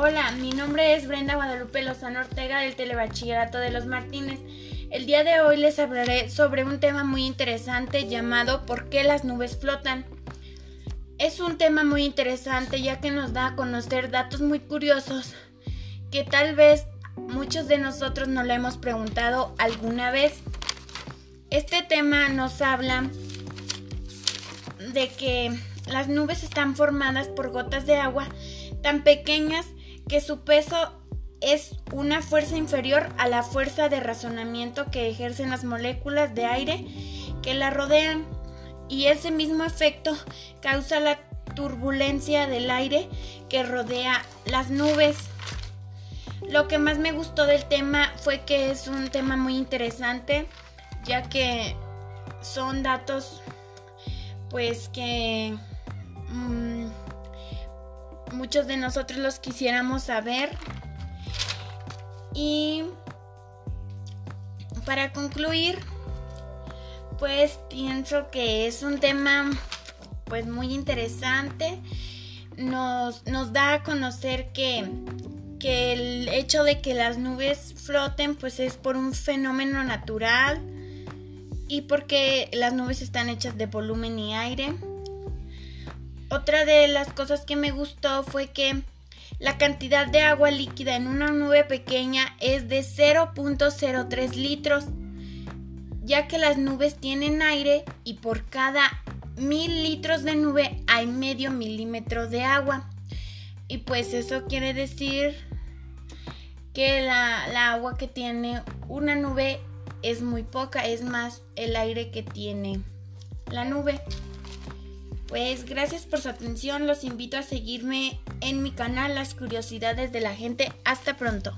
Hola, mi nombre es Brenda Guadalupe Lozano Ortega del Telebachillerato de los Martínez. El día de hoy les hablaré sobre un tema muy interesante llamado ¿Por qué las nubes flotan? Es un tema muy interesante ya que nos da a conocer datos muy curiosos que tal vez muchos de nosotros no le hemos preguntado alguna vez. Este tema nos habla de que las nubes están formadas por gotas de agua tan pequeñas que su peso es una fuerza inferior a la fuerza de razonamiento que ejercen las moléculas de aire que la rodean y ese mismo efecto causa la turbulencia del aire que rodea las nubes. Lo que más me gustó del tema fue que es un tema muy interesante ya que son datos pues que muchos de nosotros los quisiéramos saber y para concluir, pues pienso que es un tema pues muy interesante. Nos, nos da a conocer que, que el hecho de que las nubes floten pues es por un fenómeno natural y porque las nubes están hechas de volumen y aire. Otra de las cosas que me gustó fue que la cantidad de agua líquida en una nube pequeña es de 0.03 litros, ya que las nubes tienen aire y por cada mil litros de nube hay medio milímetro de agua. Y pues eso quiere decir que la, agua que tiene una nube es muy poca, es más el aire que tiene la nube. Pues gracias por su atención, los invito a seguirme en mi canal Las Curiosidades de la Gente. Hasta pronto.